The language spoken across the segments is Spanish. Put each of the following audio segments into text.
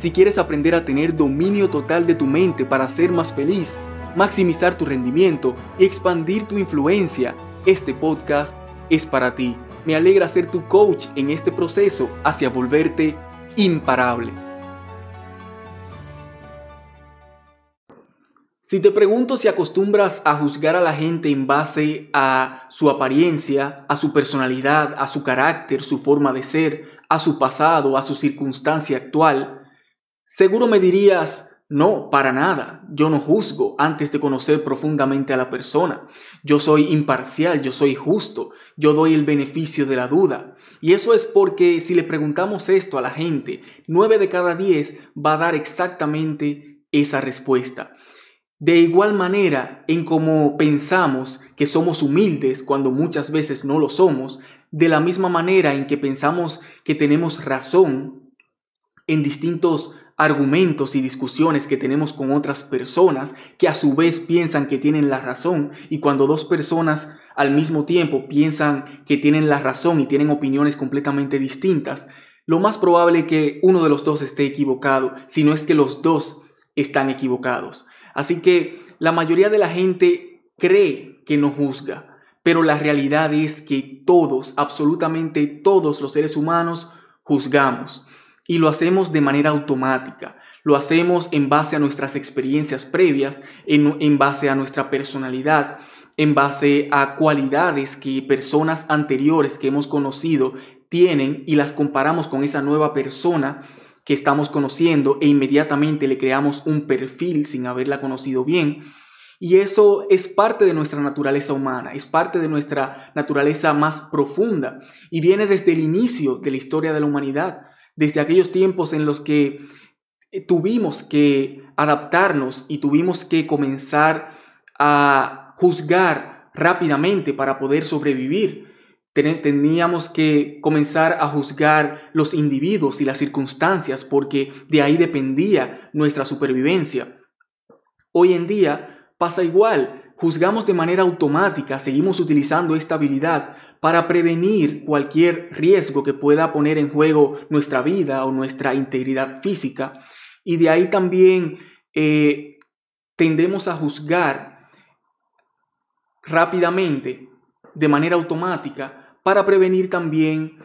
Si quieres aprender a tener dominio total de tu mente para ser más feliz, maximizar tu rendimiento y expandir tu influencia, este podcast es para ti. Me alegra ser tu coach en este proceso hacia volverte imparable. Si te pregunto si acostumbras a juzgar a la gente en base a su apariencia, a su personalidad, a su carácter, su forma de ser, a su pasado, a su circunstancia actual, seguro me dirías, no, para nada, yo no juzgo antes de conocer profundamente a la persona. Yo soy imparcial, yo soy justo, yo doy el beneficio de la duda. Y eso es porque si le preguntamos esto a la gente, nueve de cada diez va a dar exactamente esa respuesta. De igual manera, en cómo pensamos que somos humildes cuando muchas veces no lo somos, de la misma manera en que pensamos que tenemos razón en distintos argumentos y discusiones que tenemos con otras personas que a su vez piensan que tienen la razón y cuando dos personas al mismo tiempo piensan que tienen la razón y tienen opiniones completamente distintas, lo más probable es que uno de los dos esté equivocado, si no es que los dos están equivocados. Así que la mayoría de la gente cree que no juzga, pero la realidad es que todos, absolutamente todos los seres humanos, juzgamos y lo hacemos de manera automática. Lo hacemos en base a nuestras experiencias previas, en, base a nuestra personalidad, en base a cualidades que personas anteriores que hemos conocido tienen y las comparamos con esa nueva persona que estamos conociendo e inmediatamente le creamos un perfil sin haberla conocido bien. Y eso es parte de nuestra naturaleza humana, es parte de nuestra naturaleza más profunda y viene desde el inicio de la historia de la humanidad, desde aquellos tiempos en los que eh, tuvimos que adaptarnos y tuvimos que comenzar a juzgar rápidamente para poder sobrevivir teníamos que comenzar a juzgar los individuos y las circunstancias porque de ahí dependía nuestra supervivencia. Hoy en día pasa igual, juzgamos de manera automática, seguimos utilizando esta habilidad para prevenir cualquier riesgo que pueda poner en juego nuestra vida o nuestra integridad física. Y de ahí también eh, tendemos a juzgar rápidamente, de manera automática, para prevenir también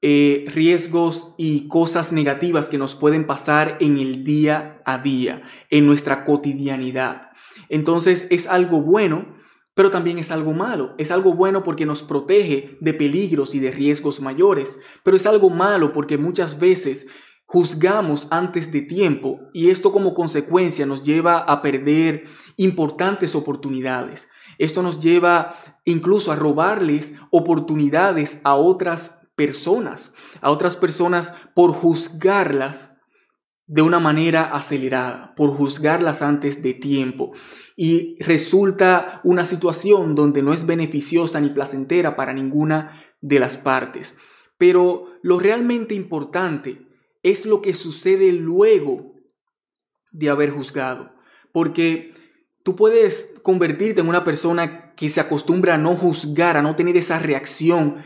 eh, riesgos y cosas negativas que nos pueden pasar en el día a día, en nuestra cotidianidad. Entonces es algo bueno, pero también es algo malo. Es algo bueno porque nos protege de peligros y de riesgos mayores, pero es algo malo porque muchas veces juzgamos antes de tiempo y esto como consecuencia nos lleva a perder importantes oportunidades. Esto nos lleva incluso a robarles oportunidades a otras personas, a otras personas por juzgarlas de una manera acelerada, por juzgarlas antes de tiempo. Y resulta una situación donde no es beneficiosa ni placentera para ninguna de las partes. Pero lo realmente importante es lo que sucede luego de haber juzgado. Porque tú puedes convertirte en una persona que se acostumbra a no juzgar, a no tener esa reacción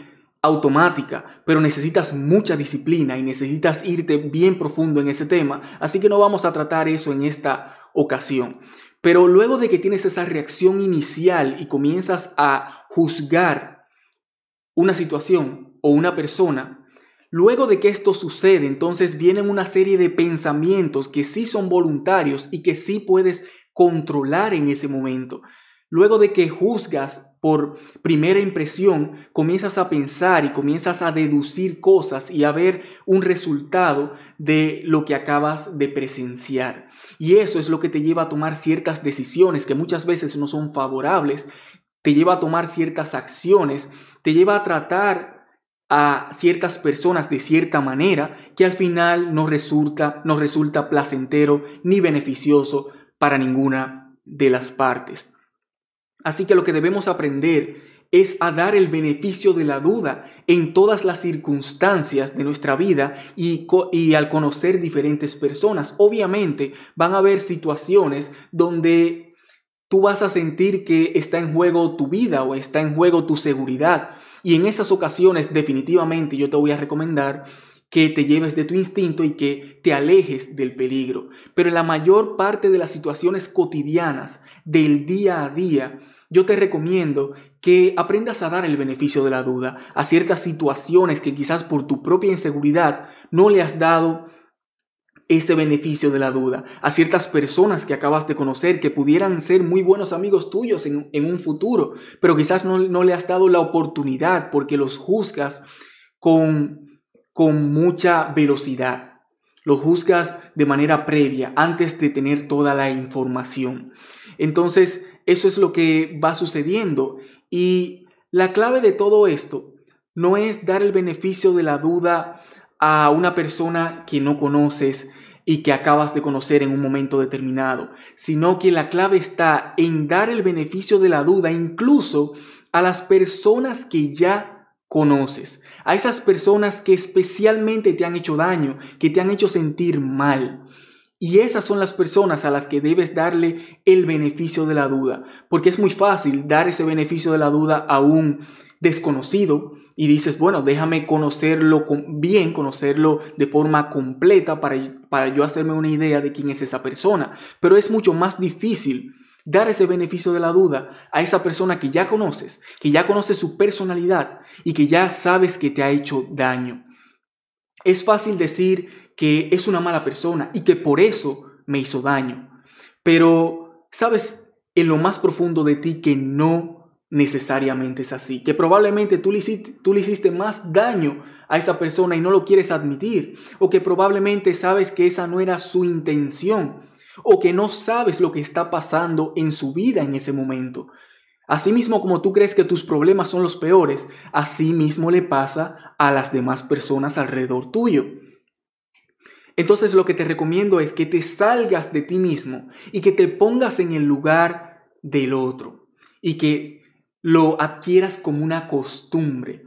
automática, pero necesitas mucha disciplina y necesitas irte bien profundo en ese tema, así que no vamos a tratar eso en esta ocasión. Pero luego de que tienes esa reacción inicial y comienzas a juzgar una situación o una persona, Luego de que esto sucede, entonces vienen una serie de pensamientos que sí son voluntarios y que sí puedes controlar en ese momento. Luego de que juzgas por primera impresión, comienzas a pensar y comienzas a deducir cosas y a ver un resultado de lo que acabas de presenciar. Y eso es lo que te lleva a tomar ciertas decisiones que muchas veces no son favorables, te lleva a tomar ciertas acciones, te lleva a tratar a ciertas personas de cierta manera que al final no resulta, no resulta placentero ni beneficioso para ninguna de las partes. Así que lo que debemos aprender es a dar el beneficio de la duda en todas las circunstancias de nuestra vida y, y, al conocer diferentes personas. Obviamente van a haber situaciones donde tú vas a sentir que está en juego tu vida o está en juego tu seguridad. Y en esas ocasiones definitivamente yo te voy a recomendar que te lleves de tu instinto y que te alejes del peligro. Pero en la mayor parte de las situaciones cotidianas del día a día, yo te recomiendo que aprendas a dar el beneficio de la duda a ciertas situaciones que quizás por tu propia inseguridad no le has dado ese beneficio de la duda a ciertas personas que acabas de conocer que pudieran ser muy buenos amigos tuyos en, un futuro, pero quizás no, no, le has dado la oportunidad porque los juzgas con, con mucha velocidad. Los juzgas de manera previa, antes de tener toda la información. Entonces, eso es lo que va sucediendo. Y la clave de todo esto no es dar el beneficio de la duda a una persona que no conoces y que acabas de conocer en un momento determinado, sino que la clave está en dar el beneficio de la duda incluso a las personas que ya conoces, a esas personas que especialmente te han hecho daño, que te han hecho sentir mal. Y esas son las personas a las que debes darle el beneficio de la duda, porque es muy fácil dar ese beneficio de la duda a un desconocido y dices, bueno, déjame conocerlo bien, conocerlo de forma completa para, para yo hacerme una idea de quién es esa persona. Pero es mucho más difícil dar ese beneficio de la duda a esa persona que ya conoces, que ya conoces su personalidad y que ya sabes que te ha hecho daño. Es fácil decir que es una mala persona y que por eso me hizo daño. Pero, ¿sabes en lo más profundo de ti que no necesariamente es así? Que probablemente tú le, hiciste, tú le hiciste más daño a esa persona y no lo quieres admitir. O que probablemente sabes que esa no era su intención. O que no sabes lo que está pasando en su vida en ese momento. Asimismo como tú crees que tus problemas son los peores, así mismo le pasa a las demás personas alrededor tuyo. Entonces lo que te recomiendo es que te salgas de ti mismo y que te pongas en el lugar del otro y que lo adquieras como una costumbre.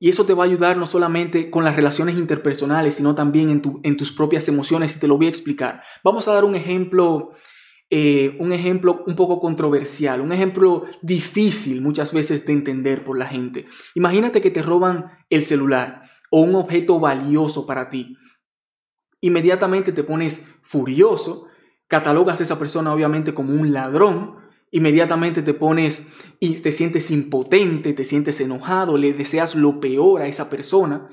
Y eso te va a ayudar no solamente con las relaciones interpersonales, sino también en, en tus propias emociones y te lo voy a explicar. Vamos a dar un ejemplo, eh, un ejemplo un poco controversial, un ejemplo difícil muchas veces de entender por la gente. Imagínate que te roban el celular o un objeto valioso para ti inmediatamente te pones furioso, catalogas a esa persona obviamente como un ladrón, inmediatamente te pones y te sientes impotente, te sientes enojado, le deseas lo peor a esa persona.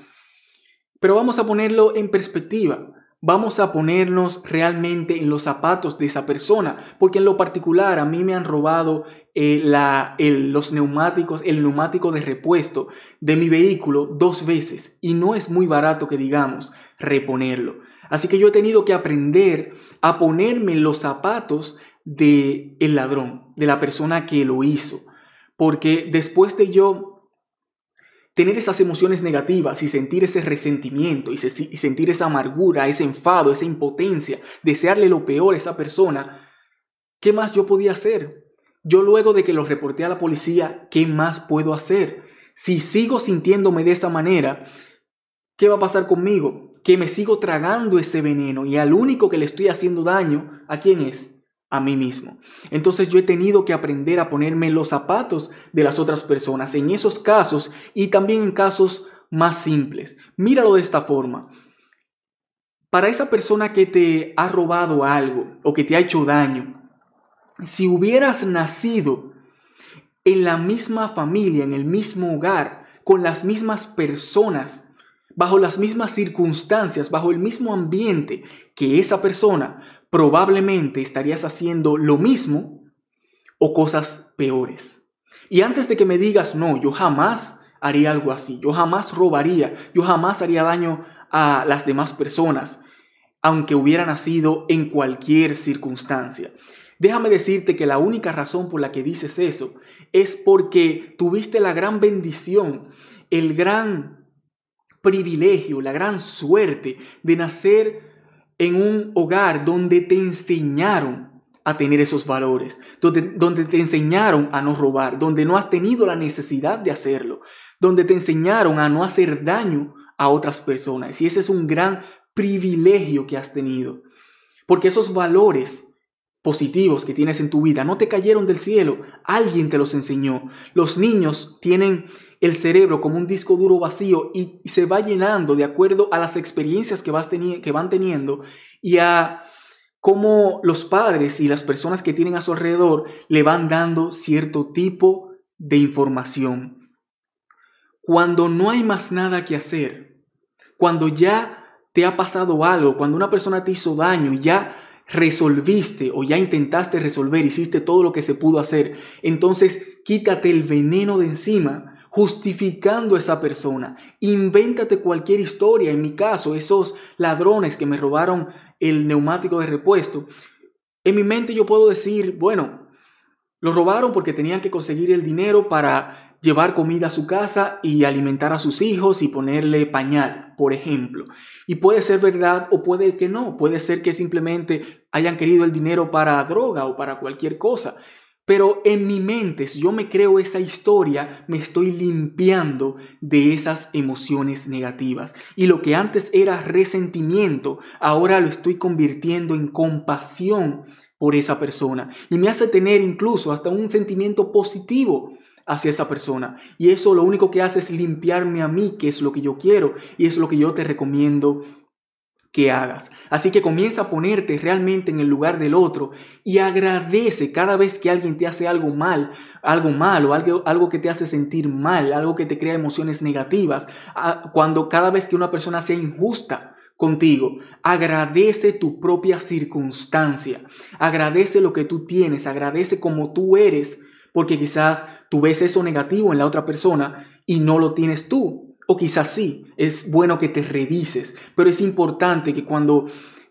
Pero vamos a ponerlo en perspectiva. Vamos a ponernos realmente en los zapatos de esa persona, porque en lo particular a mí me han robado eh, la, los neumáticos, el neumático de repuesto de mi vehículo dos veces y no es muy barato que digamos reponerlo. Así que yo he tenido que aprender a ponerme los zapatos del el ladrón, de la persona que lo hizo. Porque después de yo tener esas emociones negativas y sentir ese resentimiento y, sentir esa amargura, ese enfado, esa impotencia, desearle lo peor a esa persona, ¿qué más yo podía hacer? Yo luego de que lo reporté a la policía, ¿qué más puedo hacer? Si sigo sintiéndome de esa manera, ¿qué va a pasar conmigo? que me sigo tragando ese veneno y al único que le estoy haciendo daño, ¿a quién es? A mí mismo. Entonces yo he tenido que aprender a ponerme los zapatos de las otras personas en esos casos y también en casos más simples. Míralo de esta forma. Para esa persona que te ha robado algo o que te ha hecho daño, si hubieras nacido en la misma familia, en el mismo hogar, con las mismas personas, bajo las mismas circunstancias, bajo el mismo ambiente que esa persona, probablemente estarías haciendo lo mismo o cosas peores. Y antes de que me digas, no, yo jamás haría algo así, yo jamás robaría, yo jamás haría daño a las demás personas, aunque hubiera nacido en cualquier circunstancia. Déjame decirte que la única razón por la que dices eso es porque tuviste la gran bendición, el gran privilegio, la gran suerte de nacer en un hogar donde te enseñaron a tener esos valores, donde, donde te enseñaron a no robar, donde no has tenido la necesidad de hacerlo, donde te enseñaron a no hacer daño a otras personas. Y ese es un gran privilegio que has tenido. Porque esos valores positivos que tienes en tu vida no te cayeron del cielo, alguien te los enseñó. Los niños tienen el cerebro como un disco duro vacío y se va llenando de acuerdo a las experiencias que, vas que van teniendo y a cómo los padres y las personas que tienen a su alrededor le van dando cierto tipo de información. Cuando no hay más nada que hacer, cuando ya te ha pasado algo, cuando una persona te hizo daño y ya resolviste o ya intentaste resolver, hiciste todo lo que se pudo hacer, entonces quítate el veneno de encima justificando a esa persona. Invéntate cualquier historia. En mi caso, esos ladrones que me robaron el neumático de repuesto. En mi mente yo puedo decir, bueno, lo robaron porque tenían que conseguir el dinero para llevar comida a su casa y alimentar a sus hijos y ponerle pañal, por ejemplo. Y puede ser verdad o puede que no. Puede ser que simplemente hayan querido el dinero para droga o para cualquier cosa. Pero en mi mente, si yo me creo esa historia, me estoy limpiando de esas emociones negativas. Y lo que antes era resentimiento, ahora lo estoy convirtiendo en compasión por esa persona. Y me hace tener incluso hasta un sentimiento positivo hacia esa persona. Y eso lo único que hace es limpiarme a mí, que es lo que yo quiero y es lo que yo te recomiendo que hagas. Así que comienza a ponerte realmente en el lugar del otro y agradece cada vez que alguien te hace algo mal, algo malo, algo, algo que te hace sentir mal, algo que te crea emociones negativas. Cuando cada vez que una persona sea injusta contigo, agradece tu propia circunstancia, agradece lo que tú tienes, agradece como tú eres, porque quizás tú ves eso negativo en la otra persona y no lo tienes tú. O quizás sí, es bueno que te revises, pero es importante que cuando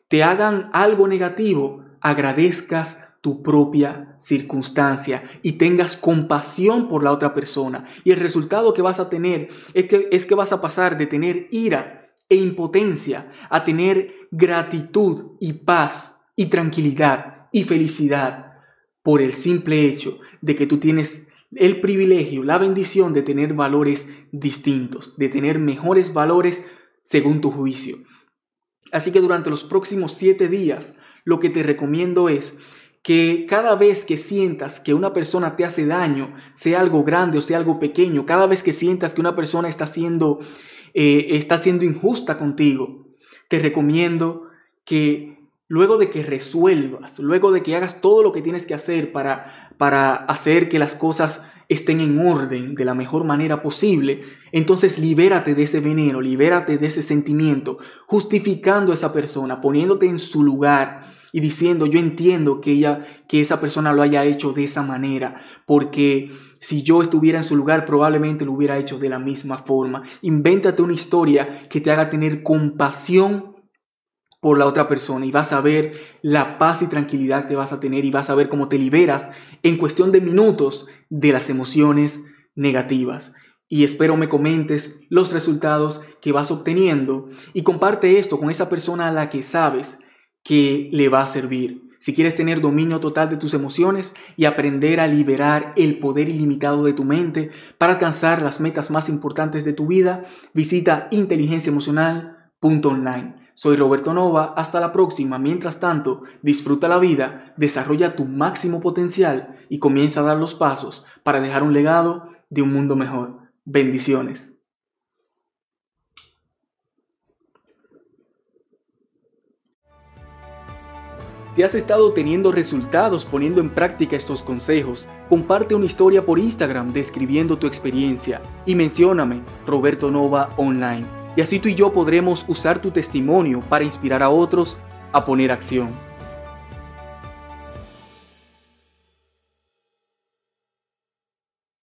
te hagan algo negativo, agradezcas tu propia circunstancia y tengas compasión por la otra persona. Y el resultado que vas a tener es que, es que vas a pasar de tener ira e impotencia a tener gratitud y paz y tranquilidad y felicidad por el simple hecho de que tú tienes el privilegio, la bendición de tener valores distintos, de tener mejores valores según tu juicio. Así que durante los próximos siete días, lo que te recomiendo es que cada vez que sientas que una persona te hace daño, sea algo grande o sea algo pequeño, cada vez que sientas que una persona está siendo, eh, está siendo injusta contigo, te recomiendo que luego de que resuelvas, luego de que hagas todo lo que tienes que hacer para para hacer que las cosas estén en orden de la mejor manera posible, entonces libérate de ese veneno, libérate de ese sentimiento, justificando a esa persona, poniéndote en su lugar y diciendo, yo entiendo que ella que esa persona lo haya hecho de esa manera, porque si yo estuviera en su lugar probablemente lo hubiera hecho de la misma forma. Invéntate una historia que te haga tener compasión por la otra persona y vas a ver la paz y tranquilidad que vas a tener y vas a ver cómo te liberas en cuestión de minutos de las emociones negativas. Y espero me comentes los resultados que vas obteniendo y comparte esto con esa persona a la que sabes que le va a servir. Si quieres tener dominio total de tus emociones y aprender a liberar el poder ilimitado de tu mente para alcanzar las metas más importantes de tu vida, visita inteligenciaemocional.online. Soy Roberto Nova, hasta la próxima. Mientras tanto, disfruta la vida, desarrolla tu máximo potencial y comienza a dar los pasos para dejar un legado de un mundo mejor. Bendiciones. Si has estado teniendo resultados poniendo en práctica estos consejos, comparte una historia por Instagram describiendo tu experiencia y mencióname Roberto Nova Online y así tú y yo podremos usar tu testimonio para inspirar a otros a poner acción.